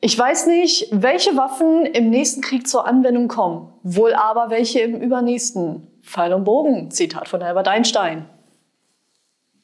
Ich weiß nicht, welche Waffen im nächsten Krieg zur Anwendung kommen, wohl aber welche im übernächsten. Pfeil und Bogen, Zitat von Albert Einstein.